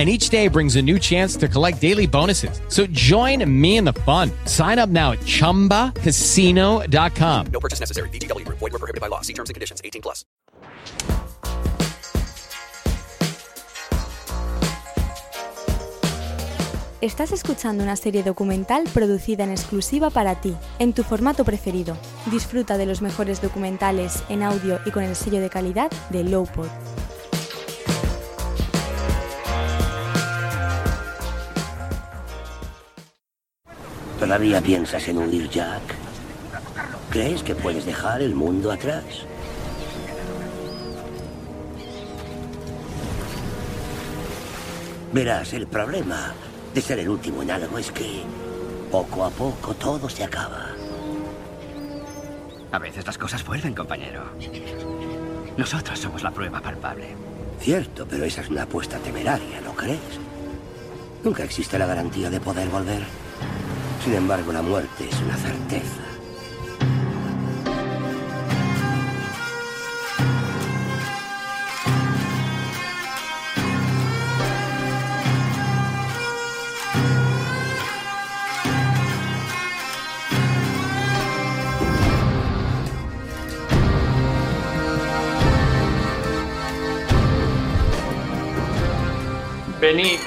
and each day brings a new chance to collect daily bonuses. So join me in the fun. Sign up now at ChumbaCasino.com. No purchase necessary. VGW. Void were prohibited by law. See terms and conditions. 18 plus. Estás escuchando una serie documental producida en exclusiva para ti, en tu formato preferido. Disfruta de los mejores documentales en audio y con el sello de calidad de Lowpod. ¿Todavía piensas en huir, Jack? ¿Crees que puedes dejar el mundo atrás? Verás, el problema de ser el último en algo es que poco a poco todo se acaba. A veces las cosas vuelven, compañero. Nosotros somos la prueba palpable. Cierto, pero esa es una apuesta temeraria, ¿no crees? Nunca existe la garantía de poder volver. Sin embargo, la muerte es una certeza. Venid,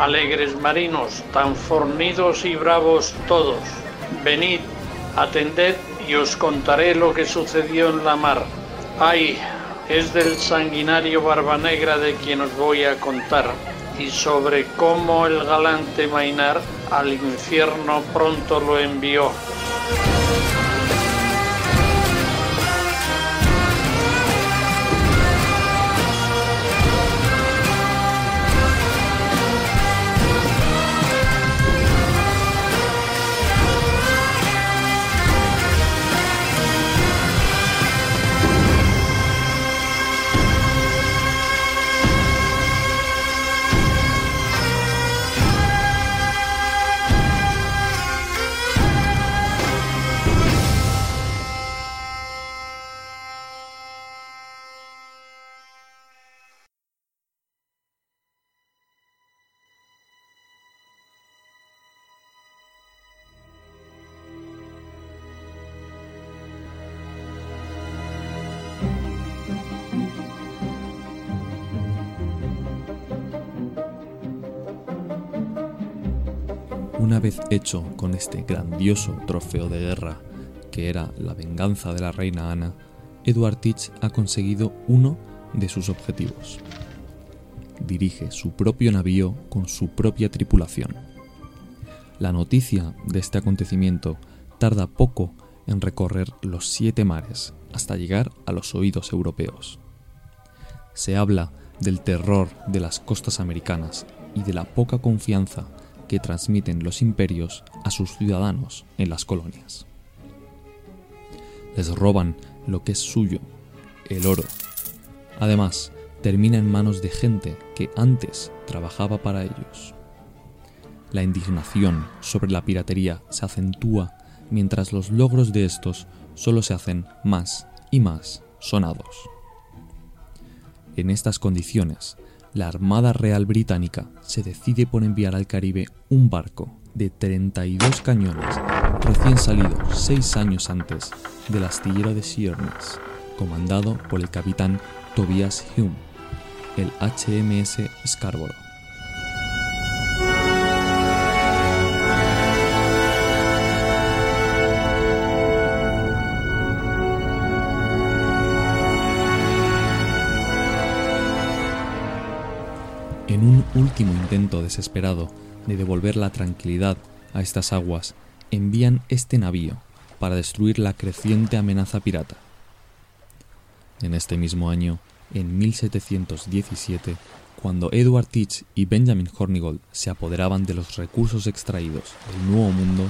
alegres marinos, tan fornidos y bravos todos. Venid, atended y os contaré lo que sucedió en la mar. Ay, es del sanguinario Barba Negra de quien os voy a contar, y sobre cómo el galante Mainar al infierno pronto lo envió. Una vez hecho con este grandioso trofeo de guerra, que era la venganza de la reina Ana, Edward Teach ha conseguido uno de sus objetivos. Dirige su propio navío con su propia tripulación. La noticia de este acontecimiento tarda poco en recorrer los siete mares hasta llegar a los oídos europeos. Se habla del terror de las costas americanas y de la poca confianza que transmiten los imperios a sus ciudadanos en las colonias. Les roban lo que es suyo, el oro. Además, termina en manos de gente que antes trabajaba para ellos. La indignación sobre la piratería se acentúa mientras los logros de estos solo se hacen más y más sonados. En estas condiciones, la Armada Real Británica se decide por enviar al Caribe un barco de 32 cañones recién salido seis años antes del astillero de Sheerness, comandado por el capitán Tobias Hume, el HMS Scarborough. Último intento desesperado de devolver la tranquilidad a estas aguas, envían este navío para destruir la creciente amenaza pirata. En este mismo año, en 1717, cuando Edward Teach y Benjamin Hornigold se apoderaban de los recursos extraídos del Nuevo Mundo,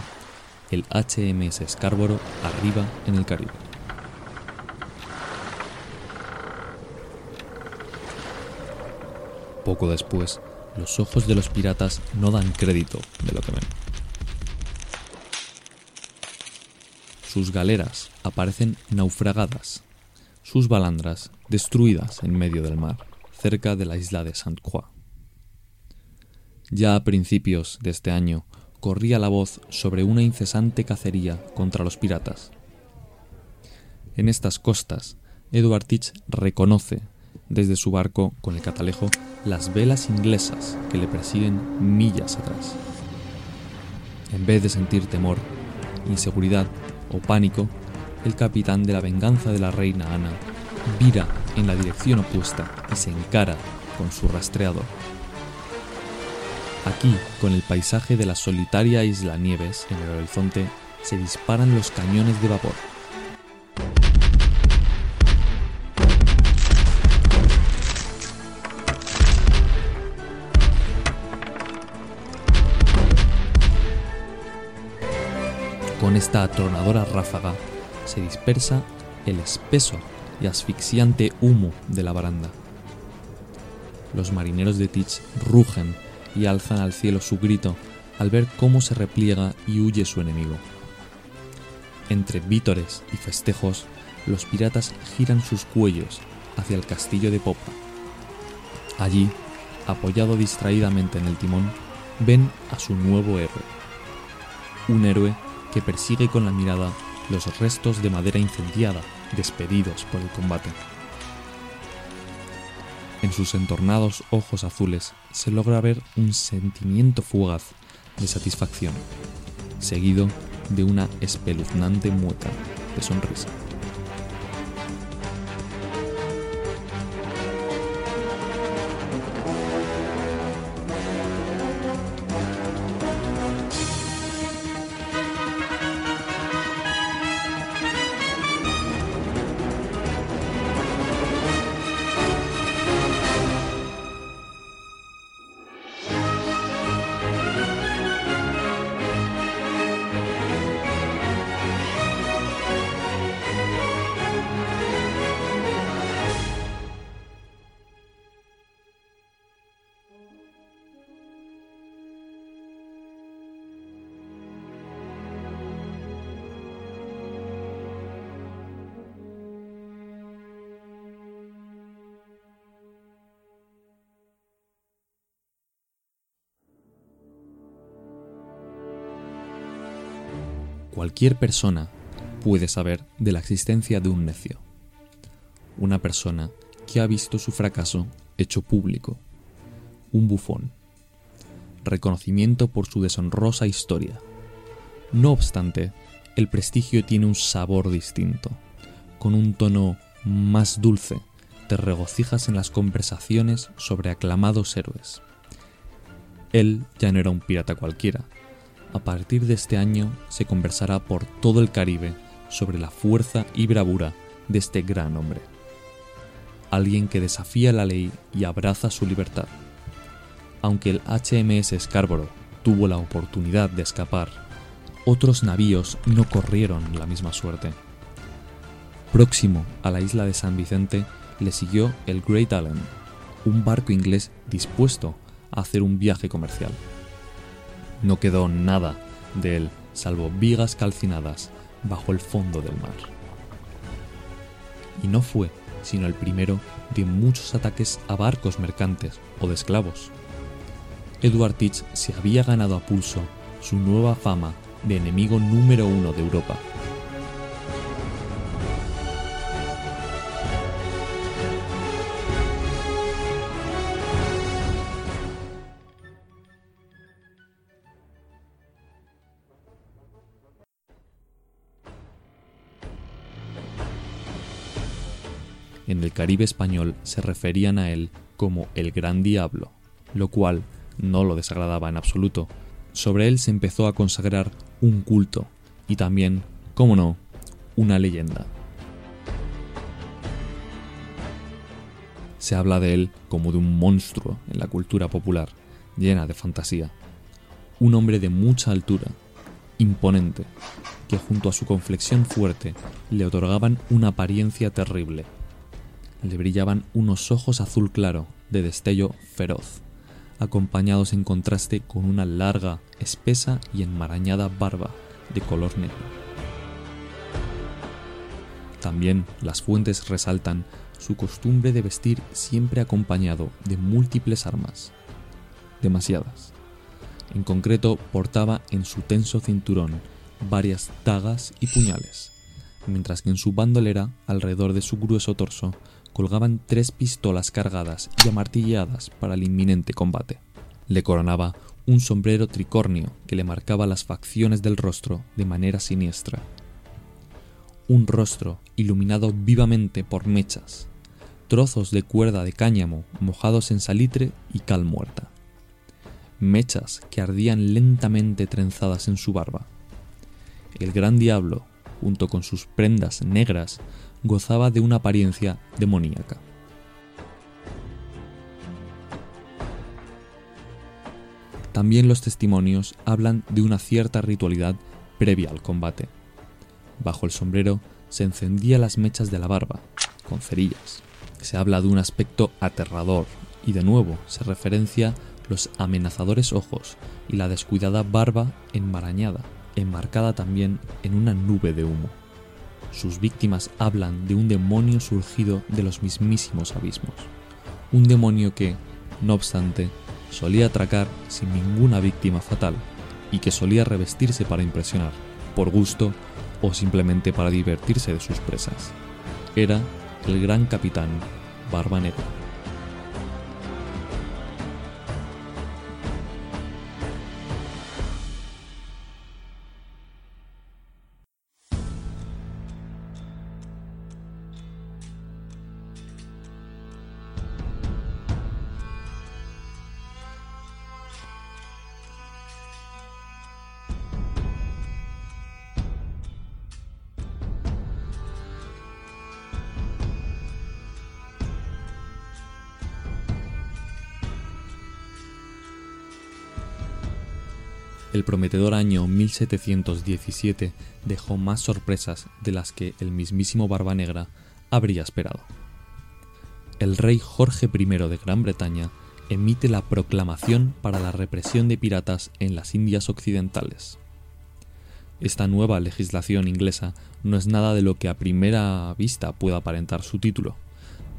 el HMS Scarborough arriba en el Caribe. Poco después, los ojos de los piratas no dan crédito de lo que ven. Sus galeras aparecen naufragadas, sus balandras destruidas en medio del mar, cerca de la isla de Saint Croix. Ya a principios de este año corría la voz sobre una incesante cacería contra los piratas. En estas costas, Edward Teach reconoce desde su barco con el catalejo las velas inglesas que le persiguen millas atrás. En vez de sentir temor, inseguridad o pánico, el capitán de la venganza de la reina Ana vira en la dirección opuesta y se encara con su rastreador. Aquí, con el paisaje de la solitaria isla Nieves en el horizonte, se disparan los cañones de vapor. Con esta atronadora ráfaga se dispersa el espeso y asfixiante humo de la baranda. Los marineros de Teach rugen y alzan al cielo su grito al ver cómo se repliega y huye su enemigo. Entre vítores y festejos, los piratas giran sus cuellos hacia el castillo de popa. Allí, apoyado distraídamente en el timón, ven a su nuevo héroe. Un héroe que persigue con la mirada los restos de madera incendiada despedidos por el combate. En sus entornados ojos azules se logra ver un sentimiento fugaz de satisfacción, seguido de una espeluznante mueca de sonrisa. Cualquier persona puede saber de la existencia de un necio. Una persona que ha visto su fracaso hecho público. Un bufón. Reconocimiento por su deshonrosa historia. No obstante, el prestigio tiene un sabor distinto. Con un tono más dulce, te regocijas en las conversaciones sobre aclamados héroes. Él ya no era un pirata cualquiera, a partir de este año se conversará por todo el Caribe sobre la fuerza y bravura de este gran hombre. Alguien que desafía la ley y abraza su libertad. Aunque el HMS Scarborough tuvo la oportunidad de escapar, otros navíos no corrieron la misma suerte. Próximo a la isla de San Vicente le siguió el Great Allen, un barco inglés dispuesto a hacer un viaje comercial. No quedó nada de él, salvo vigas calcinadas bajo el fondo del mar. Y no fue sino el primero de muchos ataques a barcos mercantes o de esclavos. Edward Teach se había ganado a pulso su nueva fama de enemigo número uno de Europa. En el Caribe español se referían a él como el Gran Diablo, lo cual no lo desagradaba en absoluto. Sobre él se empezó a consagrar un culto y también, cómo no, una leyenda. Se habla de él como de un monstruo en la cultura popular, llena de fantasía. Un hombre de mucha altura, imponente, que junto a su conflexión fuerte le otorgaban una apariencia terrible. Le brillaban unos ojos azul claro de destello feroz, acompañados en contraste con una larga, espesa y enmarañada barba de color negro. También las fuentes resaltan su costumbre de vestir siempre acompañado de múltiples armas. Demasiadas. En concreto, portaba en su tenso cinturón varias dagas y puñales, mientras que en su bandolera, alrededor de su grueso torso, colgaban tres pistolas cargadas y amartilladas para el inminente combate. Le coronaba un sombrero tricornio que le marcaba las facciones del rostro de manera siniestra. Un rostro iluminado vivamente por mechas, trozos de cuerda de cáñamo mojados en salitre y cal muerta. Mechas que ardían lentamente trenzadas en su barba. El gran diablo, junto con sus prendas negras, gozaba de una apariencia demoníaca. También los testimonios hablan de una cierta ritualidad previa al combate. Bajo el sombrero se encendían las mechas de la barba, con cerillas. Se habla de un aspecto aterrador y de nuevo se referencia los amenazadores ojos y la descuidada barba enmarañada, enmarcada también en una nube de humo. Sus víctimas hablan de un demonio surgido de los mismísimos abismos. Un demonio que, no obstante, solía atracar sin ninguna víctima fatal y que solía revestirse para impresionar, por gusto o simplemente para divertirse de sus presas. Era el gran capitán Barba Negra. El prometedor año 1717 dejó más sorpresas de las que el mismísimo Barba Negra habría esperado. El rey Jorge I de Gran Bretaña emite la proclamación para la represión de piratas en las Indias Occidentales. Esta nueva legislación inglesa no es nada de lo que a primera vista pueda aparentar su título,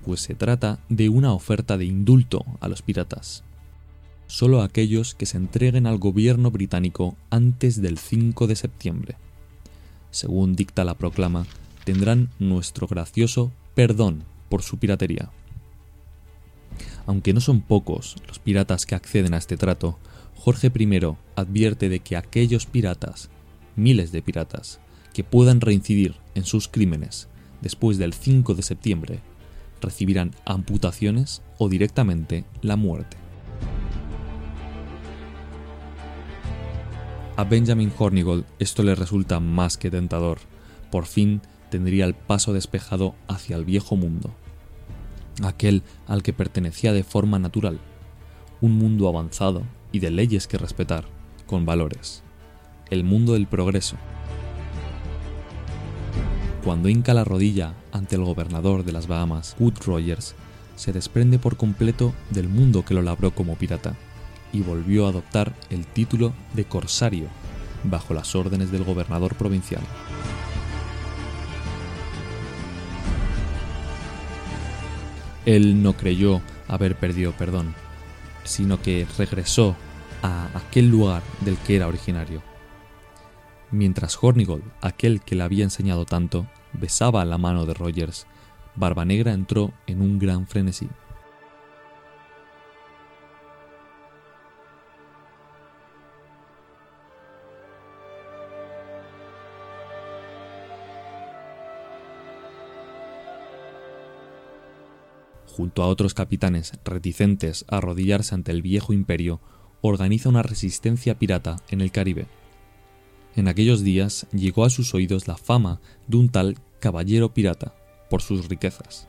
pues se trata de una oferta de indulto a los piratas solo aquellos que se entreguen al gobierno británico antes del 5 de septiembre. Según dicta la proclama, tendrán nuestro gracioso perdón por su piratería. Aunque no son pocos los piratas que acceden a este trato, Jorge I advierte de que aquellos piratas, miles de piratas, que puedan reincidir en sus crímenes después del 5 de septiembre, recibirán amputaciones o directamente la muerte. A Benjamin Hornigold esto le resulta más que tentador. Por fin tendría el paso despejado hacia el viejo mundo, aquel al que pertenecía de forma natural, un mundo avanzado y de leyes que respetar, con valores, el mundo del progreso. Cuando hinca la rodilla ante el gobernador de las Bahamas, Wood Rogers, se desprende por completo del mundo que lo labró como pirata y volvió a adoptar el título de corsario bajo las órdenes del gobernador provincial. Él no creyó haber perdido perdón, sino que regresó a aquel lugar del que era originario. Mientras Hornigold, aquel que le había enseñado tanto, besaba la mano de Rogers, Barba Negra entró en un gran frenesí. Junto a otros capitanes reticentes a arrodillarse ante el viejo imperio, organiza una resistencia pirata en el Caribe. En aquellos días llegó a sus oídos la fama de un tal caballero pirata por sus riquezas.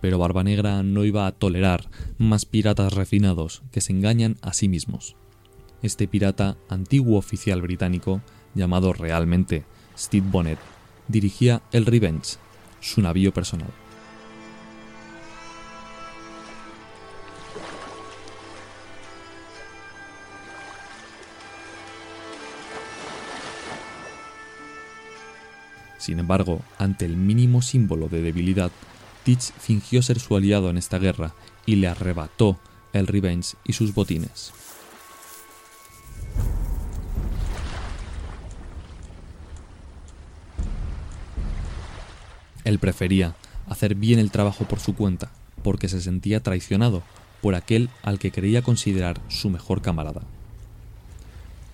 Pero Barba Negra no iba a tolerar más piratas refinados que se engañan a sí mismos. Este pirata, antiguo oficial británico, llamado realmente Steve Bonnet, dirigía el Revenge, su navío personal. Sin embargo, ante el mínimo símbolo de debilidad, Teach fingió ser su aliado en esta guerra y le arrebató el Revenge y sus botines. Él prefería hacer bien el trabajo por su cuenta, porque se sentía traicionado por aquel al que creía considerar su mejor camarada.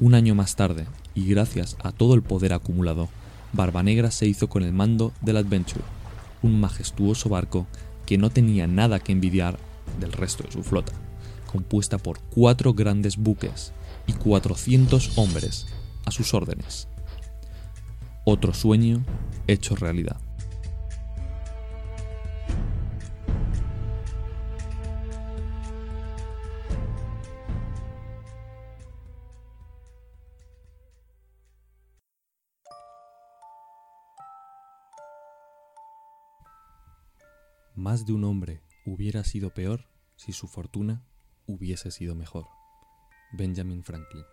Un año más tarde, y gracias a todo el poder acumulado, Barba Negra se hizo con el mando del Adventure, un majestuoso barco que no tenía nada que envidiar del resto de su flota, compuesta por cuatro grandes buques y 400 hombres a sus órdenes. Otro sueño hecho realidad. Más de un hombre hubiera sido peor si su fortuna hubiese sido mejor. Benjamin Franklin.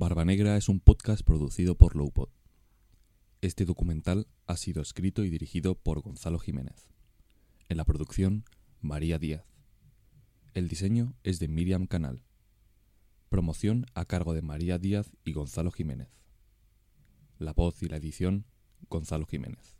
Barba Negra es un podcast producido por Lowpod. Este documental ha sido escrito y dirigido por Gonzalo Jiménez. En la producción, María Díaz. El diseño es de Miriam Canal. Promoción a cargo de María Díaz y Gonzalo Jiménez. La voz y la edición, Gonzalo Jiménez.